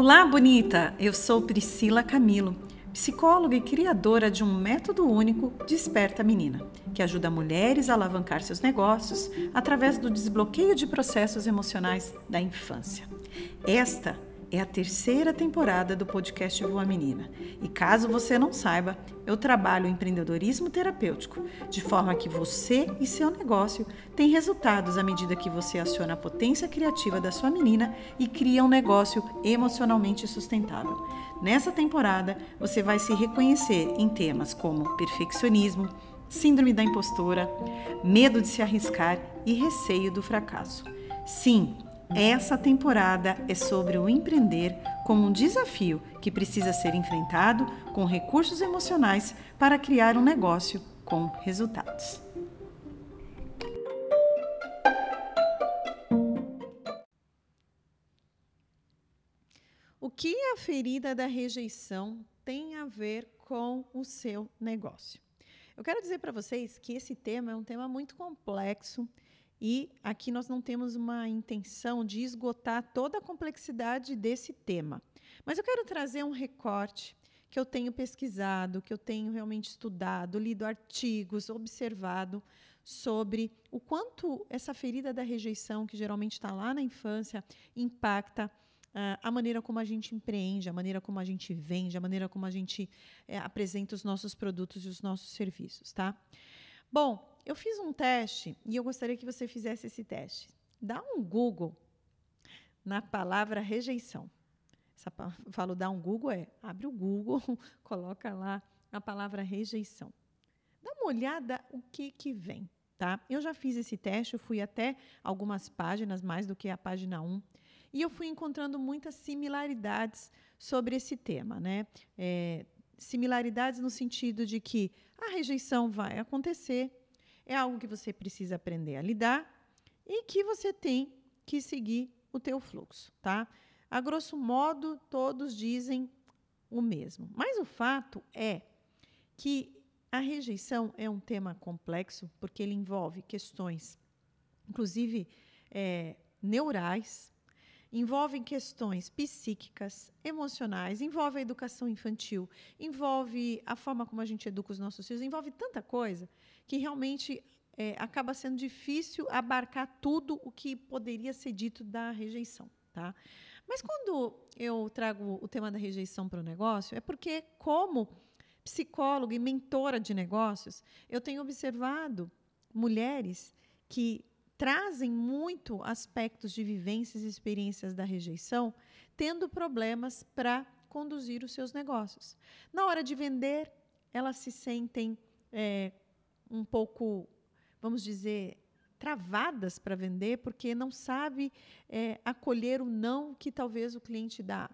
Olá, bonita! Eu sou Priscila Camilo, psicóloga e criadora de um método único Desperta Menina, que ajuda mulheres a alavancar seus negócios através do desbloqueio de processos emocionais da infância. Esta é a terceira temporada do podcast Voa Menina. E caso você não saiba, eu trabalho empreendedorismo terapêutico, de forma que você e seu negócio têm resultados à medida que você aciona a potência criativa da sua menina e cria um negócio emocionalmente sustentável. Nessa temporada, você vai se reconhecer em temas como perfeccionismo, síndrome da impostora, medo de se arriscar e receio do fracasso. Sim, essa temporada é sobre o empreender como um desafio que precisa ser enfrentado com recursos emocionais para criar um negócio com resultados. O que a ferida da rejeição tem a ver com o seu negócio? Eu quero dizer para vocês que esse tema é um tema muito complexo e aqui nós não temos uma intenção de esgotar toda a complexidade desse tema. Mas eu quero trazer um recorte que eu tenho pesquisado, que eu tenho realmente estudado, lido artigos, observado sobre o quanto essa ferida da rejeição, que geralmente está lá na infância, impacta uh, a maneira como a gente empreende, a maneira como a gente vende, a maneira como a gente uh, apresenta os nossos produtos e os nossos serviços, tá? Bom, eu fiz um teste e eu gostaria que você fizesse esse teste. Dá um Google na palavra rejeição. Essa, falo dar um Google é abre o Google, coloca lá a palavra rejeição. Dá uma olhada o que que vem, tá? Eu já fiz esse teste, eu fui até algumas páginas mais do que a página 1 e eu fui encontrando muitas similaridades sobre esse tema, né? É, similaridades no sentido de que a rejeição vai acontecer, é algo que você precisa aprender a lidar e que você tem que seguir o teu fluxo, tá? A grosso modo, todos dizem o mesmo. Mas o fato é que a rejeição é um tema complexo porque ele envolve questões, inclusive é, neurais, envolve questões psíquicas, emocionais, envolve a educação infantil, envolve a forma como a gente educa os nossos filhos, envolve tanta coisa que realmente é, acaba sendo difícil abarcar tudo o que poderia ser dito da rejeição. Tá? Mas quando eu trago o tema da rejeição para o negócio, é porque, como psicóloga e mentora de negócios, eu tenho observado mulheres que trazem muito aspectos de vivências e experiências da rejeição, tendo problemas para conduzir os seus negócios. Na hora de vender, elas se sentem é, um pouco, vamos dizer, travadas para vender porque não sabe é, acolher o não que talvez o cliente dá.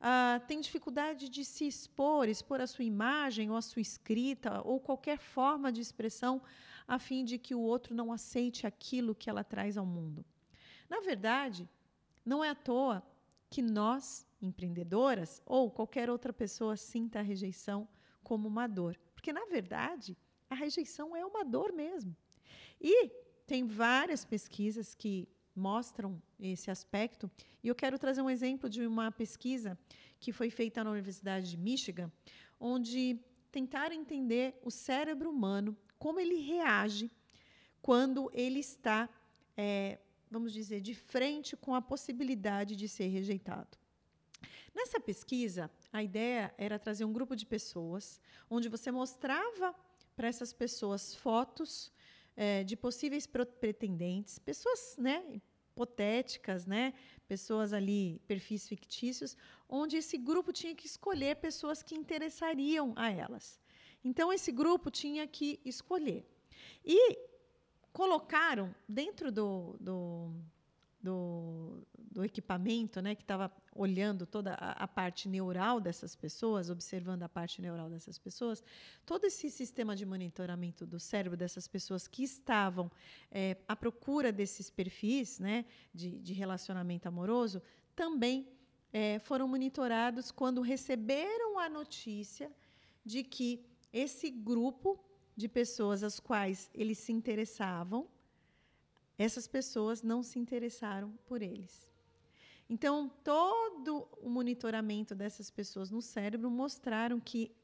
Ah, tem dificuldade de se expor, expor a sua imagem ou a sua escrita ou qualquer forma de expressão a fim de que o outro não aceite aquilo que ela traz ao mundo. Na verdade, não é à toa que nós, empreendedoras ou qualquer outra pessoa, sinta a rejeição como uma dor, porque na verdade a rejeição é uma dor mesmo. E tem várias pesquisas que mostram esse aspecto. E eu quero trazer um exemplo de uma pesquisa que foi feita na Universidade de Michigan, onde tentaram entender o cérebro humano, como ele reage quando ele está, é, vamos dizer, de frente com a possibilidade de ser rejeitado. Nessa pesquisa, a ideia era trazer um grupo de pessoas, onde você mostrava para essas pessoas fotos é, de possíveis pretendentes, pessoas né, hipotéticas, né, pessoas ali, perfis fictícios, onde esse grupo tinha que escolher pessoas que interessariam a elas. Então, esse grupo tinha que escolher. E colocaram dentro do, do do, do equipamento, né, que estava olhando toda a, a, parte neural dessas pessoas, observando a parte neural dessas pessoas, todo esse sistema de monitoramento do cérebro dessas pessoas que estavam é, à procura desses perfis né, de, de relacionamento amoroso, também é, foram monitorados quando receberam a notícia de que esse grupo de pessoas às quais eles se interessavam essas pessoas não se interessaram por eles. Então, todo o monitoramento dessas pessoas no cérebro mostraram que,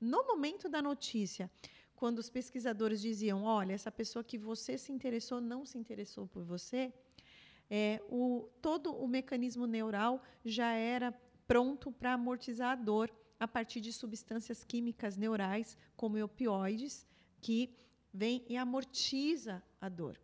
no momento da notícia, quando os pesquisadores diziam: olha, essa pessoa que você se interessou não se interessou por você, é, o, todo o mecanismo neural já era pronto para amortizar a dor a partir de substâncias químicas neurais, como opioides, que vem e amortiza a dor.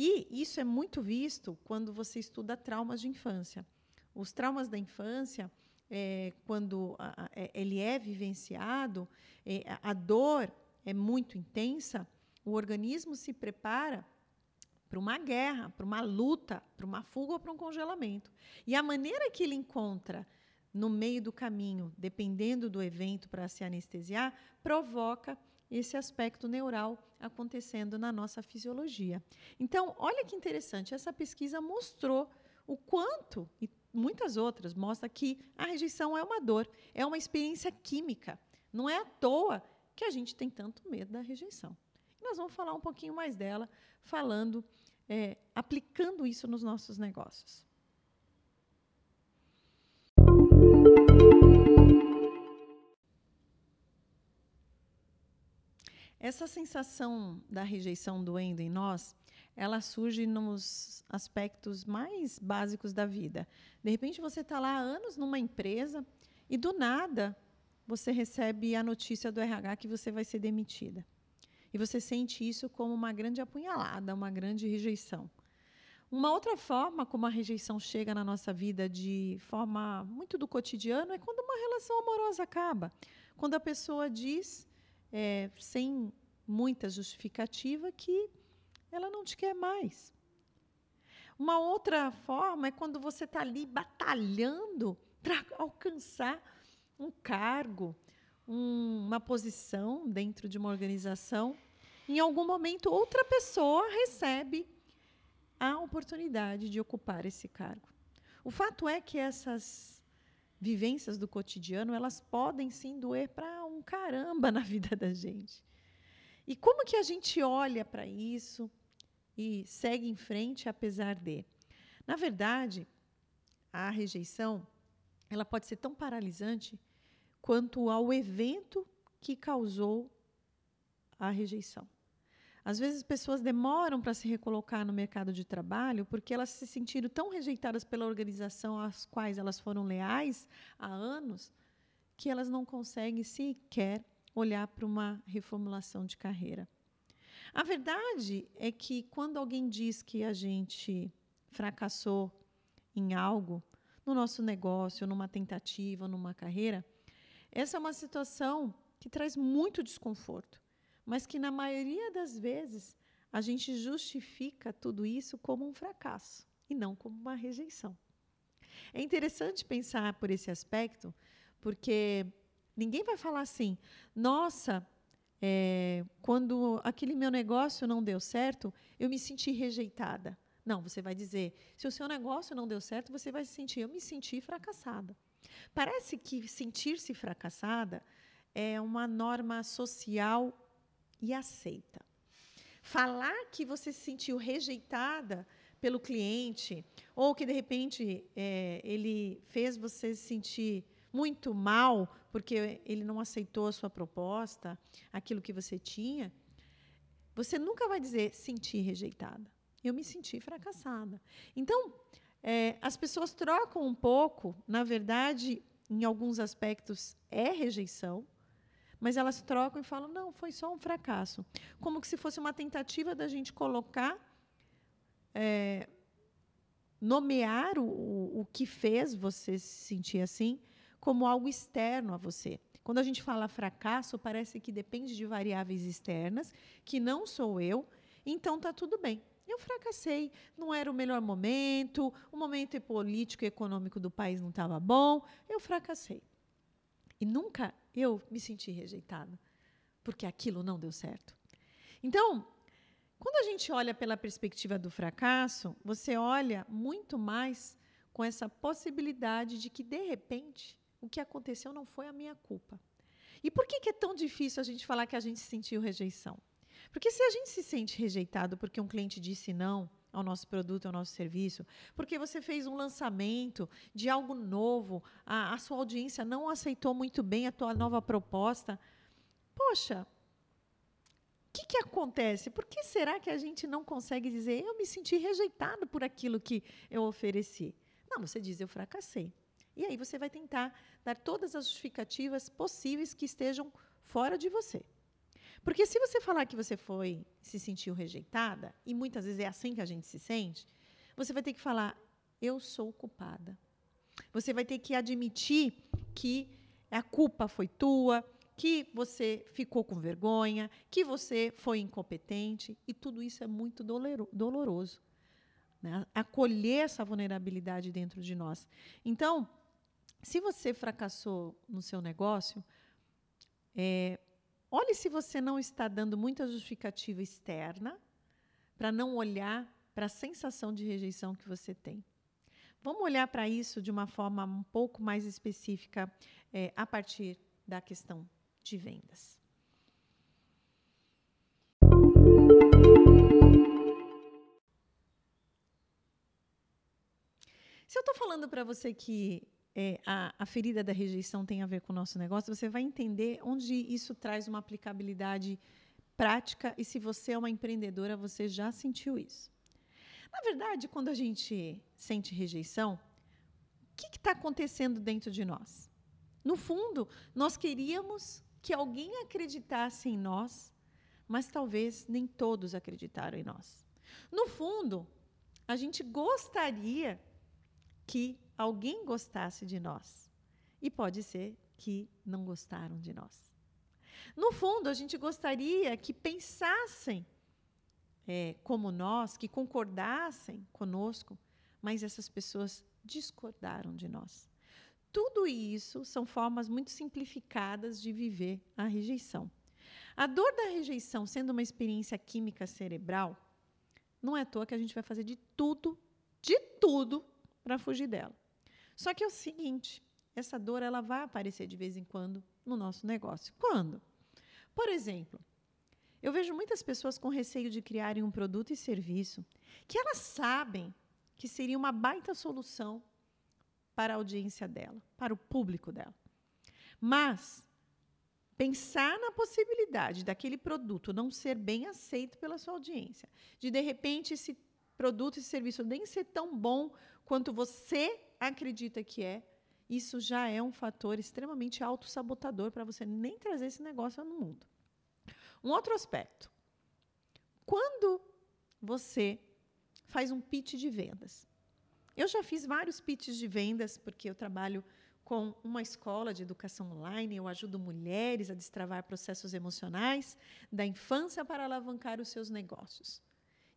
E isso é muito visto quando você estuda traumas de infância. Os traumas da infância, é, quando a, a, é, ele é vivenciado, é, a dor é muito intensa, o organismo se prepara para uma guerra, para uma luta, para uma fuga ou para um congelamento. E a maneira que ele encontra no meio do caminho, dependendo do evento para se anestesiar, provoca esse aspecto neural acontecendo na nossa fisiologia. Então, olha que interessante, essa pesquisa mostrou o quanto, e muitas outras, mostra que a rejeição é uma dor, é uma experiência química. Não é à toa que a gente tem tanto medo da rejeição. E nós vamos falar um pouquinho mais dela, falando, é, aplicando isso nos nossos negócios. Essa sensação da rejeição doendo em nós, ela surge nos aspectos mais básicos da vida. De repente você está lá há anos numa empresa e do nada você recebe a notícia do RH que você vai ser demitida. E você sente isso como uma grande apunhalada, uma grande rejeição. Uma outra forma como a rejeição chega na nossa vida de forma muito do cotidiano é quando uma relação amorosa acaba. Quando a pessoa diz é, sem muita justificativa, que ela não te quer mais. Uma outra forma é quando você está ali batalhando para alcançar um cargo, um, uma posição dentro de uma organização. Em algum momento, outra pessoa recebe a oportunidade de ocupar esse cargo. O fato é que essas vivências do cotidiano, elas podem sim doer para um caramba na vida da gente. E como que a gente olha para isso e segue em frente apesar de? Na verdade, a rejeição, ela pode ser tão paralisante quanto ao evento que causou a rejeição. Às vezes, pessoas demoram para se recolocar no mercado de trabalho porque elas se sentiram tão rejeitadas pela organização às quais elas foram leais há anos que elas não conseguem sequer olhar para uma reformulação de carreira. A verdade é que quando alguém diz que a gente fracassou em algo, no nosso negócio, numa tentativa, numa carreira, essa é uma situação que traz muito desconforto mas que na maioria das vezes a gente justifica tudo isso como um fracasso e não como uma rejeição. É interessante pensar por esse aspecto, porque ninguém vai falar assim: nossa, é, quando aquele meu negócio não deu certo, eu me senti rejeitada. Não, você vai dizer: se o seu negócio não deu certo, você vai se sentir, eu me senti fracassada. Parece que sentir-se fracassada é uma norma social e aceita. Falar que você se sentiu rejeitada pelo cliente, ou que de repente é, ele fez você se sentir muito mal porque ele não aceitou a sua proposta, aquilo que você tinha, você nunca vai dizer sentir rejeitada. Eu me senti fracassada. Então, é, as pessoas trocam um pouco, na verdade, em alguns aspectos é rejeição, mas elas trocam e falam: não, foi só um fracasso. Como que se fosse uma tentativa da gente colocar, é, nomear o, o que fez você se sentir assim como algo externo a você. Quando a gente fala fracasso, parece que depende de variáveis externas, que não sou eu, então está tudo bem. Eu fracassei, não era o melhor momento, o momento político e econômico do país não estava bom, eu fracassei. E nunca eu me senti rejeitada, porque aquilo não deu certo. Então, quando a gente olha pela perspectiva do fracasso, você olha muito mais com essa possibilidade de que, de repente, o que aconteceu não foi a minha culpa. E por que, que é tão difícil a gente falar que a gente sentiu rejeição? Porque se a gente se sente rejeitado porque um cliente disse não, ao nosso produto, ao nosso serviço, porque você fez um lançamento de algo novo, a, a sua audiência não aceitou muito bem a tua nova proposta. Poxa, o que, que acontece? Por que será que a gente não consegue dizer eu me senti rejeitado por aquilo que eu ofereci? Não, você diz eu fracassei. E aí você vai tentar dar todas as justificativas possíveis que estejam fora de você. Porque se você falar que você foi, se sentiu rejeitada, e muitas vezes é assim que a gente se sente, você vai ter que falar: eu sou culpada. Você vai ter que admitir que a culpa foi tua, que você ficou com vergonha, que você foi incompetente, e tudo isso é muito doloroso. Né? Acolher essa vulnerabilidade dentro de nós. Então, se você fracassou no seu negócio, é, olhe se você não está dando muita justificativa externa para não olhar para a sensação de rejeição que você tem. Vamos olhar para isso de uma forma um pouco mais específica é, a partir da questão de vendas. Se eu estou falando para você que é, a, a, ferida da rejeição tem a ver com o nosso negócio, você vai entender onde isso traz uma aplicabilidade prática e se você é uma empreendedora, você já sentiu isso. Na verdade, quando a gente sente rejeição, o que está acontecendo dentro de nós? No fundo, nós queríamos que alguém acreditasse em nós, mas talvez nem todos acreditaram em nós. No fundo, a gente gostaria que alguém gostasse de nós. E pode ser que não gostaram de nós. No fundo, a gente gostaria que pensassem é, como nós, que concordassem conosco, mas essas pessoas discordaram de nós. Tudo isso são formas muito simplificadas de viver a rejeição. A dor da rejeição, sendo uma experiência química cerebral, não é à toa que a gente vai fazer de tudo, de tudo, para fugir dela. Só que é o seguinte, essa dor ela vai aparecer de vez em quando no nosso negócio. Quando? Por exemplo, eu vejo muitas pessoas com receio de criarem um produto e serviço que elas sabem que seria uma baita solução para a audiência dela, para o público dela. Mas pensar na possibilidade daquele produto não ser bem aceito pela sua audiência, de de repente esse produto e serviço nem ser tão bom quanto você acredita que é, isso já é um fator extremamente autossabotador para você nem trazer esse negócio no mundo. Um outro aspecto. Quando você faz um pitch de vendas, eu já fiz vários pitches de vendas, porque eu trabalho com uma escola de educação online, eu ajudo mulheres a destravar processos emocionais da infância para alavancar os seus negócios.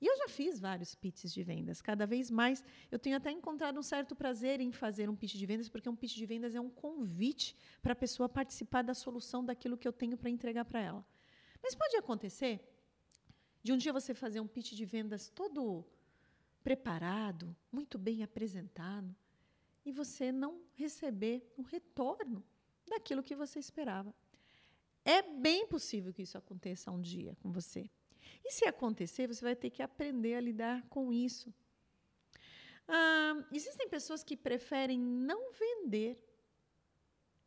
E eu já fiz vários pitches de vendas. Cada vez mais eu tenho até encontrado um certo prazer em fazer um pitch de vendas, porque um pitch de vendas é um convite para a pessoa participar da solução daquilo que eu tenho para entregar para ela. Mas pode acontecer de um dia você fazer um pitch de vendas todo preparado, muito bem apresentado, e você não receber o retorno daquilo que você esperava. É bem possível que isso aconteça um dia com você. E se acontecer, você vai ter que aprender a lidar com isso. Ah, existem pessoas que preferem não vender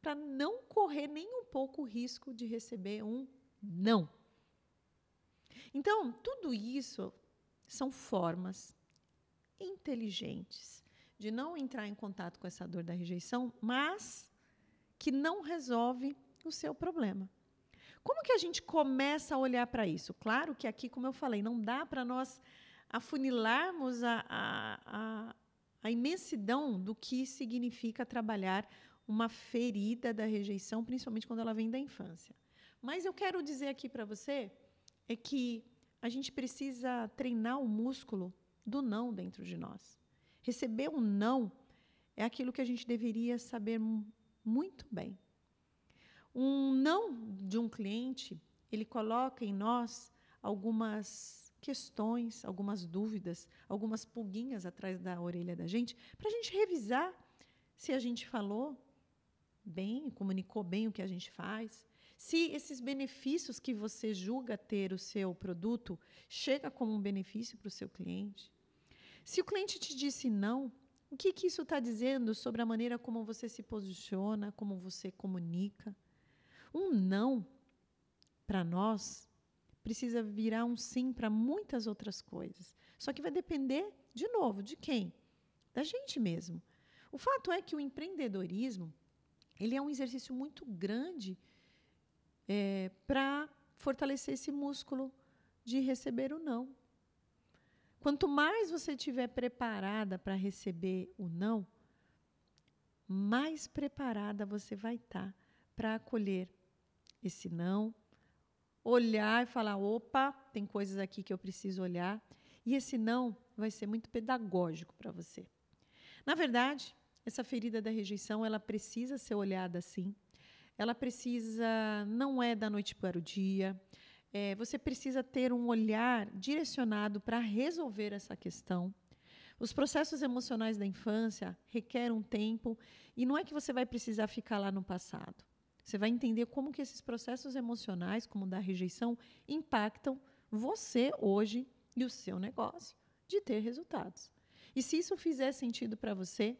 para não correr nem um pouco o risco de receber um não. Então, tudo isso são formas inteligentes de não entrar em contato com essa dor da rejeição, mas que não resolve o seu problema. Como que a gente começa a olhar para isso? Claro que aqui, como eu falei, não dá para nós afunilarmos a, a, a, imensidão do que significa trabalhar uma ferida da rejeição, principalmente quando ela vem da infância. Mas eu quero dizer aqui para você é que a gente precisa treinar o músculo do não dentro de nós. Receber um não é aquilo que a gente deveria saber muito bem. Um não de um cliente, ele coloca em nós algumas questões, algumas dúvidas, algumas pulguinhas atrás da orelha da gente, para a gente revisar se a gente falou bem, comunicou bem o que a gente faz, se esses benefícios que você julga ter o seu produto chega como um benefício para o seu cliente. Se o cliente te disse não, o que, que isso está dizendo sobre a maneira como você se posiciona, como você comunica? Um não, para nós, precisa virar um sim para muitas outras coisas. Só que vai depender, de novo, de quem? Da gente mesmo. O fato é que o empreendedorismo ele é um exercício muito grande é, para fortalecer esse músculo de receber o não. Quanto mais você estiver preparada para receber o não, mais preparada você vai estar tá para acolher esse não, olhar e falar: opa, tem coisas aqui que eu preciso olhar. E esse não vai ser muito pedagógico para você. Na verdade, essa ferida da rejeição, ela precisa ser olhada assim. Ela precisa, não é da noite para o dia. É, você precisa ter um olhar direcionado para resolver essa questão. Os processos emocionais da infância requerem um tempo e não é que você vai precisar ficar lá no passado. Você vai entender como que esses processos emocionais, como da rejeição, impactam você hoje e o seu negócio de ter resultados. E se isso fizer sentido para você,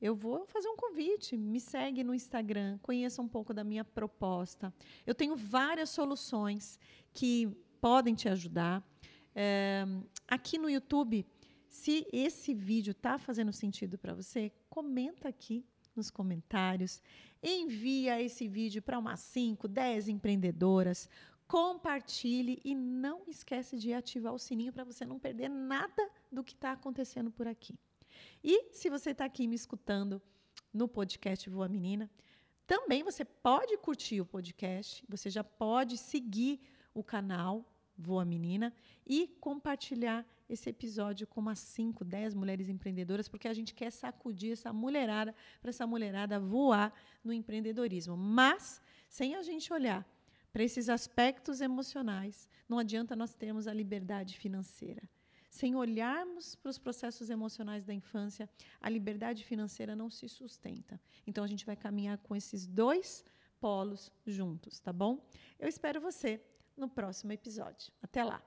eu vou fazer um convite. Me segue no Instagram, conheça um pouco da minha proposta. Eu tenho várias soluções que podem te ajudar. É, aqui no YouTube, se esse vídeo está fazendo sentido para você, comenta aqui nos comentários. Envia esse vídeo para umas 5, 10 empreendedoras. Compartilhe e não esquece de ativar o sininho para você não perder nada do que está acontecendo por aqui. E se você está aqui me escutando no podcast Voa Menina, também você pode curtir o podcast, você já pode seguir o canal Voa Menina e compartilhar esse episódio com umas 5, 10 mulheres empreendedoras, porque a gente quer sacudir essa mulherada, para essa mulherada voar no empreendedorismo. Mas, sem a gente olhar para esses aspectos emocionais, não adianta nós termos a liberdade financeira. Sem olharmos para os processos emocionais da infância, a liberdade financeira não se sustenta. Então a gente vai caminhar com esses dois polos juntos, tá bom? Eu espero você no próximo episódio. Até lá!